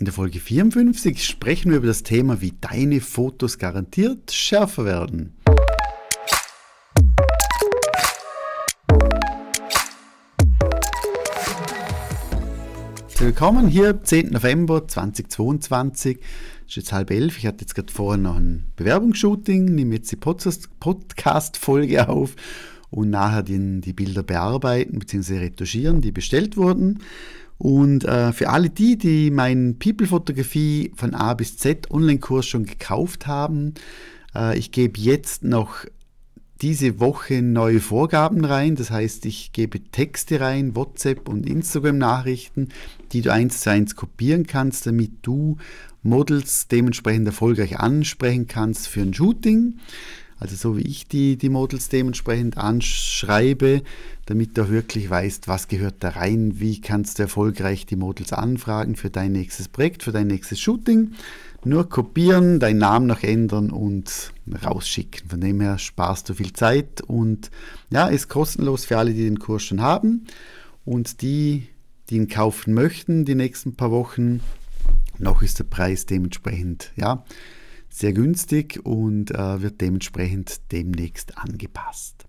In der Folge 54 sprechen wir über das Thema, wie deine Fotos garantiert schärfer werden. Willkommen hier, 10. November 2022. Es ist jetzt halb elf. Ich hatte jetzt gerade vorher noch ein Bewerbungsshooting, nehme jetzt die Podcast-Folge auf und nachher die, die Bilder bearbeiten bzw. retuschieren, die bestellt wurden. Und äh, für alle die, die meinen People-Fotografie von A bis Z Online-Kurs schon gekauft haben, äh, ich gebe jetzt noch diese Woche neue Vorgaben rein. Das heißt, ich gebe Texte rein, WhatsApp und Instagram-Nachrichten, die du eins zu eins kopieren kannst, damit du Models dementsprechend erfolgreich ansprechen kannst für ein Shooting. Also so wie ich die, die Models dementsprechend anschreibe, damit du wirklich weißt, was gehört da rein, wie kannst du erfolgreich die Models anfragen für dein nächstes Projekt, für dein nächstes Shooting. Nur kopieren, deinen Namen noch ändern und rausschicken. Von dem her sparst du viel Zeit und ja, ist kostenlos für alle, die den Kurs schon haben. Und die, die ihn kaufen möchten, die nächsten paar Wochen, noch ist der Preis dementsprechend, ja, sehr günstig und äh, wird dementsprechend demnächst angepasst.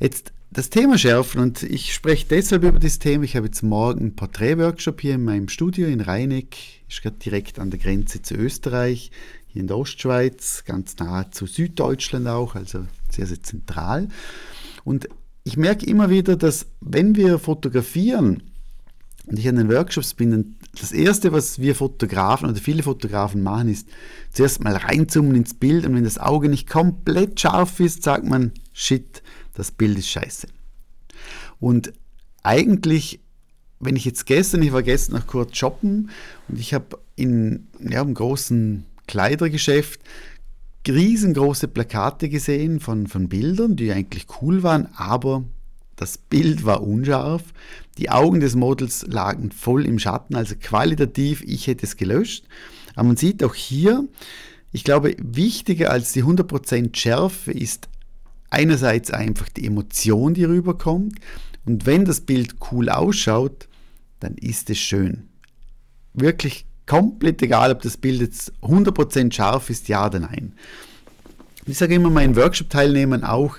Jetzt das Thema schärfen und ich spreche deshalb über das Thema. Ich habe jetzt morgen einen Porträtworkshop hier in meinem Studio in Rheineck, ist gerade direkt an der Grenze zu Österreich, hier in der Ostschweiz, ganz nah zu Süddeutschland auch, also sehr, sehr zentral. Und ich merke immer wieder, dass wenn wir fotografieren, und ich an den Workshops bin, das Erste, was wir Fotografen oder viele Fotografen machen, ist zuerst mal reinzoomen ins Bild und wenn das Auge nicht komplett scharf ist, sagt man, shit, das Bild ist scheiße. Und eigentlich, wenn ich jetzt gestern, ich war gestern noch kurz shoppen und ich habe in ja, einem großen Kleidergeschäft riesengroße Plakate gesehen von, von Bildern, die eigentlich cool waren, aber das Bild war unscharf. Die Augen des Models lagen voll im Schatten, also qualitativ, ich hätte es gelöscht. Aber man sieht auch hier, ich glaube, wichtiger als die 100% Schärfe ist einerseits einfach die Emotion, die rüberkommt. Und wenn das Bild cool ausschaut, dann ist es schön. Wirklich komplett egal, ob das Bild jetzt 100% scharf ist, ja oder nein. Ich sage immer meinen Workshop-Teilnehmern auch,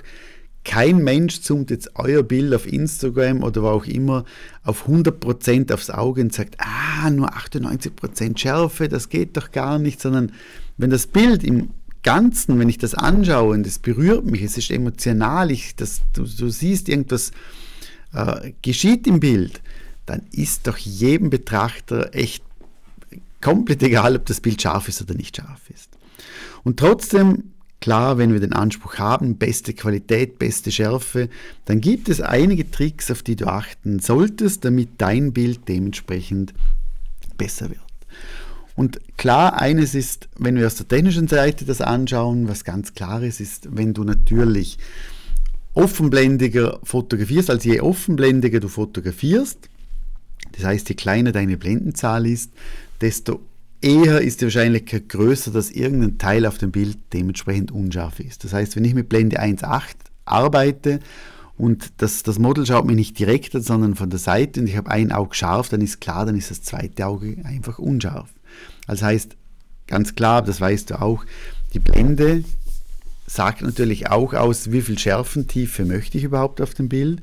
kein Mensch zoomt jetzt euer Bild auf Instagram oder wo auch immer auf 100% aufs Auge und sagt, ah, nur 98% Schärfe, das geht doch gar nicht, sondern wenn das Bild im Ganzen, wenn ich das anschaue und es berührt mich, es ist emotional, ich, das, du, du siehst irgendwas äh, geschieht im Bild, dann ist doch jedem Betrachter echt komplett egal, ob das Bild scharf ist oder nicht scharf ist. Und trotzdem Klar, wenn wir den Anspruch haben, beste Qualität, beste Schärfe, dann gibt es einige Tricks, auf die du achten solltest, damit dein Bild dementsprechend besser wird. Und klar, eines ist, wenn wir aus der technischen Seite das anschauen, was ganz klar ist, ist, wenn du natürlich offenblendiger fotografierst, also je offenblendiger du fotografierst, das heißt, je kleiner deine Blendenzahl ist, desto eher ist die Wahrscheinlichkeit größer, dass irgendein Teil auf dem Bild dementsprechend unscharf ist. Das heißt, wenn ich mit Blende 1.8 arbeite und das, das Model schaut mir nicht direkt an, sondern von der Seite und ich habe ein Auge scharf, dann ist klar, dann ist das zweite Auge einfach unscharf. Das heißt, ganz klar, das weißt du auch, die Blende sagt natürlich auch aus, wie viel Schärfentiefe möchte ich überhaupt auf dem Bild.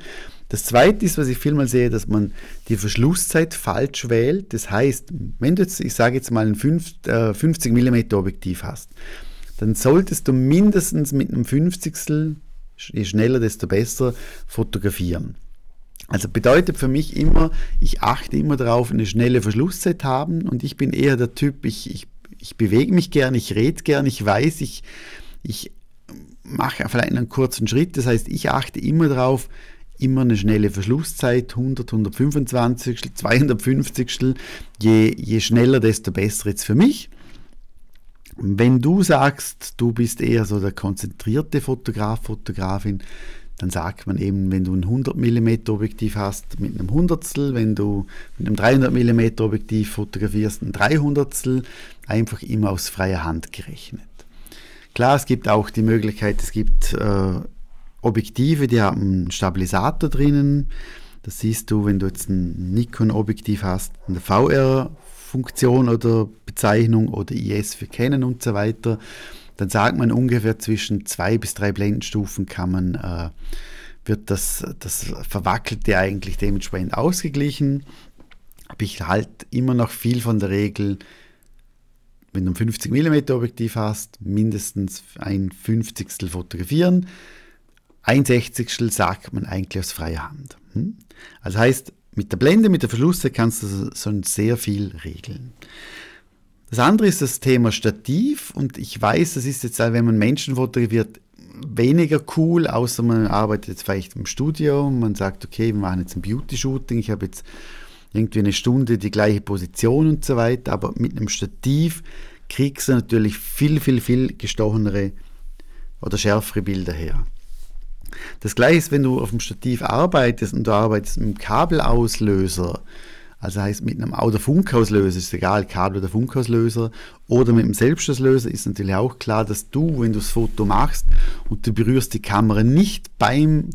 Das zweite ist, was ich vielmal sehe, dass man die Verschlusszeit falsch wählt. Das heißt, wenn du jetzt, ich sage jetzt mal ein 50 mm Objektiv hast, dann solltest du mindestens mit einem 50 je schneller, desto besser fotografieren. Also bedeutet für mich immer, ich achte immer darauf, eine schnelle Verschlusszeit haben und ich bin eher der Typ, ich, ich, ich bewege mich gern, ich rede gern, ich weiß, ich, ich mache vielleicht einen kurzen Schritt. Das heißt, ich achte immer darauf, immer eine schnelle Verschlusszeit, 100, 125, 250. Je, je schneller, desto besser jetzt für mich. Wenn du sagst, du bist eher so der konzentrierte Fotograf, Fotografin, dann sagt man eben, wenn du ein 100 mm Objektiv hast, mit einem Hundertstel, wenn du mit einem 300 mm Objektiv fotografierst, ein Dreihundertstel, einfach immer aus freier Hand gerechnet. Klar, es gibt auch die Möglichkeit, es gibt äh, Objektive, die haben einen Stabilisator drinnen. Das siehst du, wenn du jetzt ein Nikon-Objektiv hast, ein VR Funktion oder Bezeichnung oder IS für Kennen und so weiter, dann sagt man ungefähr zwischen zwei bis drei Blendenstufen kann man, äh, wird das, das Verwackelte eigentlich dementsprechend ausgeglichen. Aber ich halte immer noch viel von der Regel, wenn du ein 50 mm Objektiv hast, mindestens ein 50 fotografieren. Ein 60 sagt man eigentlich aus freier Hand. Hm? Also heißt, mit der Blende, mit der Verschlusszeit kannst du schon sehr viel regeln. Das andere ist das Thema Stativ und ich weiß, das ist jetzt, wenn man Menschen fotografiert, weniger cool, außer man arbeitet jetzt vielleicht im Studio und man sagt, okay, wir machen jetzt ein Beauty-Shooting, ich habe jetzt irgendwie eine Stunde die gleiche Position und so weiter, aber mit einem Stativ kriegst du natürlich viel, viel, viel gestochenere oder schärfere Bilder her. Das gleiche ist, wenn du auf dem Stativ arbeitest und du arbeitest mit einem Kabelauslöser, also heißt mit einem oder Funkauslöser, ist egal, Kabel oder Funkauslöser, oder mit einem Selbstauslöser ist natürlich auch klar, dass du, wenn du das Foto machst und du berührst die Kamera nicht beim,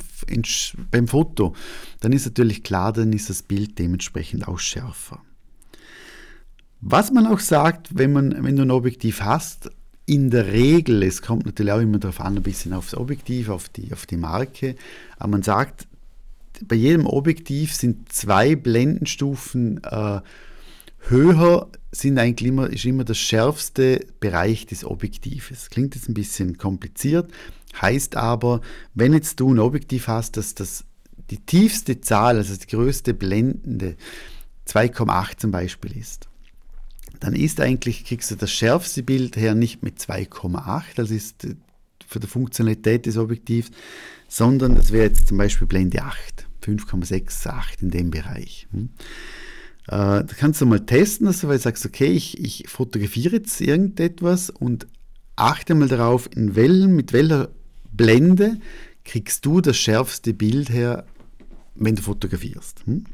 beim Foto, dann ist natürlich klar, dann ist das Bild dementsprechend auch schärfer. Was man auch sagt, wenn, man, wenn du ein Objektiv hast, in der Regel, es kommt natürlich auch immer darauf an, ein bisschen aufs Objektiv, auf die, auf die Marke, aber man sagt, bei jedem Objektiv sind zwei Blendenstufen äh, höher, sind eigentlich immer, ist immer der schärfste Bereich des Objektives. Klingt jetzt ein bisschen kompliziert, heißt aber, wenn jetzt du ein Objektiv hast, dass das die tiefste Zahl, also die größte blendende 2,8 zum Beispiel ist, dann ist eigentlich, kriegst du das schärfste Bild her nicht mit 2,8, das ist für die Funktionalität des Objektivs, sondern das wäre jetzt zum Beispiel Blende 8, 5,68 in dem Bereich. Hm. Äh, da kannst du mal testen, dass du weil du sagst, okay, ich, ich fotografiere jetzt irgendetwas und achte mal darauf, in welchen, mit welcher Blende kriegst du das schärfste Bild her, wenn du fotografierst. Hm?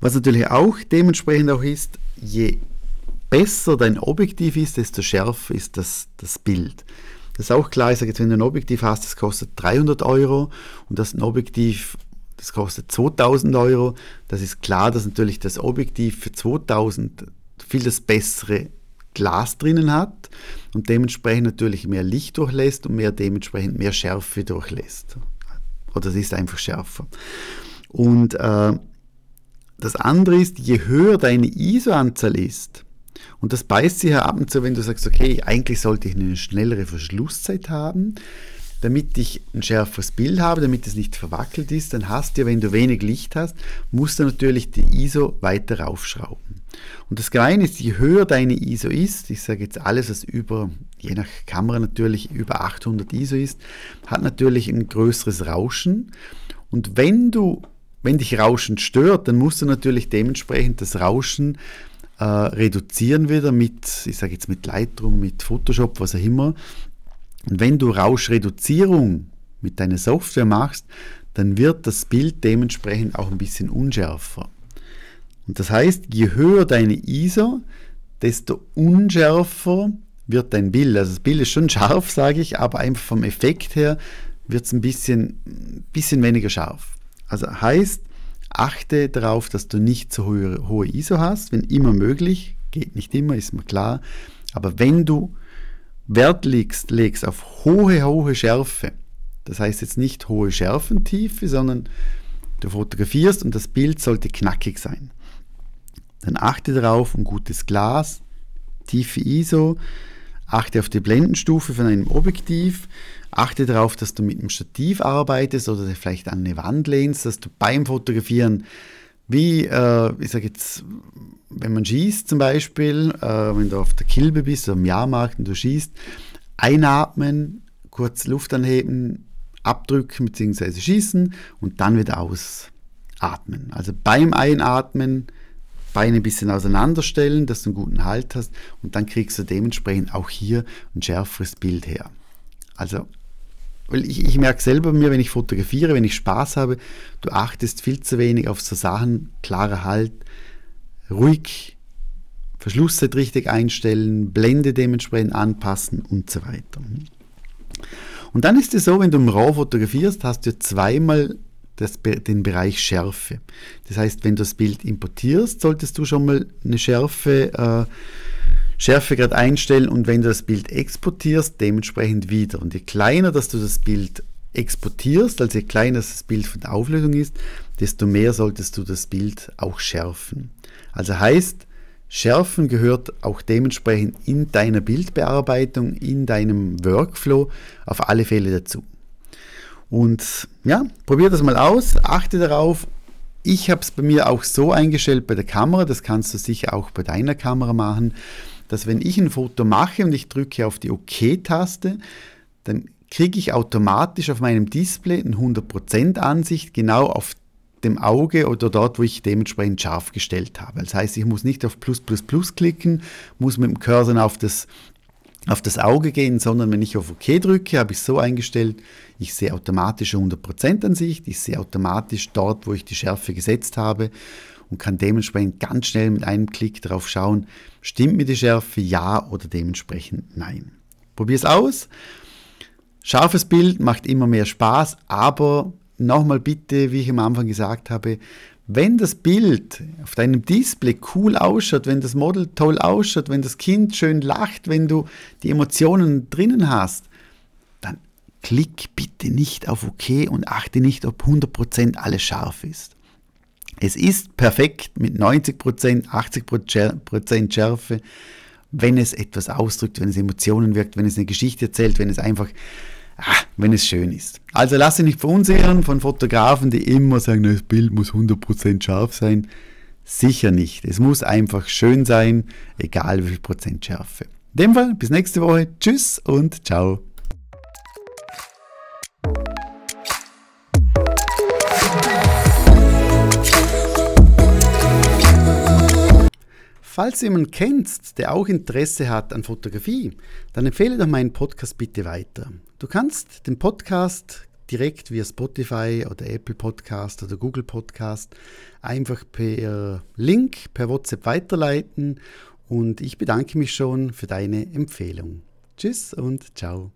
Was natürlich auch dementsprechend auch ist, je besser dein Objektiv ist, desto schärfer ist das, das Bild. Das ist auch klar, ich sage jetzt, wenn du ein Objektiv hast, das kostet 300 Euro und das ein Objektiv, das kostet 2000 Euro, das ist klar, dass natürlich das Objektiv für 2000 viel das bessere Glas drinnen hat und dementsprechend natürlich mehr Licht durchlässt und mehr dementsprechend mehr Schärfe durchlässt. Oder es ist einfach schärfer. Und äh, das andere ist, je höher deine ISO-Anzahl ist, und das beißt sich ja ab und zu, wenn du sagst, okay, eigentlich sollte ich eine schnellere Verschlusszeit haben, damit ich ein schärferes Bild habe, damit es nicht verwackelt ist, dann hast du ja, wenn du wenig Licht hast, musst du natürlich die ISO weiter raufschrauben. Und das Gemeine ist, je höher deine ISO ist, ich sage jetzt alles, was über, je nach Kamera natürlich über 800 ISO ist, hat natürlich ein größeres Rauschen. Und wenn du wenn dich Rauschen stört, dann musst du natürlich dementsprechend das Rauschen äh, reduzieren wieder mit, ich sage jetzt mit Lightroom, mit Photoshop, was auch immer. Und wenn du Rauschreduzierung mit deiner Software machst, dann wird das Bild dementsprechend auch ein bisschen unschärfer. Und das heißt, je höher deine ISO, desto unschärfer wird dein Bild. Also das Bild ist schon scharf, sage ich, aber einfach vom Effekt her wird es ein bisschen, bisschen weniger scharf. Also heißt, achte darauf, dass du nicht so hohe, hohe ISO hast, wenn immer möglich, geht nicht immer, ist mir klar, aber wenn du Wert legst, legst auf hohe, hohe Schärfe, das heißt jetzt nicht hohe Schärfentiefe, sondern du fotografierst und das Bild sollte knackig sein. Dann achte darauf, ein gutes Glas, tiefe ISO, achte auf die Blendenstufe von einem Objektiv, Achte darauf, dass du mit dem Stativ arbeitest oder vielleicht an eine Wand lehnst, dass du beim Fotografieren, wie, äh, ich sage jetzt, wenn man schießt zum Beispiel, äh, wenn du auf der Kilbe bist oder im Jahrmarkt und du schießt, einatmen, kurz Luft anheben, abdrücken bzw. schießen und dann wieder ausatmen. Also beim Einatmen Beine ein bisschen auseinanderstellen, dass du einen guten Halt hast und dann kriegst du dementsprechend auch hier ein schärferes Bild her. Also weil ich, ich merke selber bei mir, wenn ich fotografiere, wenn ich Spaß habe, du achtest viel zu wenig auf so Sachen, klarer Halt, ruhig, Verschlusszeit richtig einstellen, Blende dementsprechend anpassen und so weiter. Und dann ist es so, wenn du im RAW fotografierst, hast du zweimal das, den Bereich Schärfe. Das heißt, wenn du das Bild importierst, solltest du schon mal eine Schärfe, äh, Schärfegrad einstellen und wenn du das Bild exportierst, dementsprechend wieder. Und je kleiner, dass du das Bild exportierst, also je kleiner das Bild von der Auflösung ist, desto mehr solltest du das Bild auch schärfen. Also heißt, Schärfen gehört auch dementsprechend in deiner Bildbearbeitung, in deinem Workflow auf alle Fälle dazu. Und ja, probier das mal aus, achte darauf. Ich habe es bei mir auch so eingestellt bei der Kamera, das kannst du sicher auch bei deiner Kamera machen, dass wenn ich ein Foto mache und ich drücke auf die OK-Taste, dann kriege ich automatisch auf meinem Display eine 100% Ansicht genau auf dem Auge oder dort, wo ich dementsprechend scharf gestellt habe. Das heißt, ich muss nicht auf Plus, Plus, Plus klicken, muss mit dem Cursor auf das, auf das Auge gehen, sondern wenn ich auf OK drücke, habe ich es so eingestellt, ich sehe automatisch 100% Ansicht, ich sehe automatisch dort, wo ich die Schärfe gesetzt habe und kann dementsprechend ganz schnell mit einem Klick darauf schauen, stimmt mir die Schärfe ja oder dementsprechend nein. Probier es aus. Scharfes Bild macht immer mehr Spaß, aber nochmal bitte, wie ich am Anfang gesagt habe, wenn das Bild auf deinem Display cool ausschaut, wenn das Model toll ausschaut, wenn das Kind schön lacht, wenn du die Emotionen drinnen hast, dann klick bitte nicht auf OK und achte nicht, ob 100% alles scharf ist. Es ist perfekt mit 90%, 80% Schärfe, wenn es etwas ausdrückt, wenn es Emotionen wirkt, wenn es eine Geschichte erzählt, wenn es einfach Ah, wenn es schön ist. Also lass dich nicht verunsichern von Fotografen, die immer sagen, das Bild muss 100% scharf sein. Sicher nicht. Es muss einfach schön sein, egal wie viel Prozent Schärfe. In dem Fall, bis nächste Woche. Tschüss und ciao. Falls du jemanden kennst, der auch Interesse hat an Fotografie, dann empfehle doch meinen Podcast bitte weiter. Du kannst den Podcast direkt via Spotify oder Apple Podcast oder Google Podcast einfach per Link, per WhatsApp weiterleiten und ich bedanke mich schon für deine Empfehlung. Tschüss und ciao.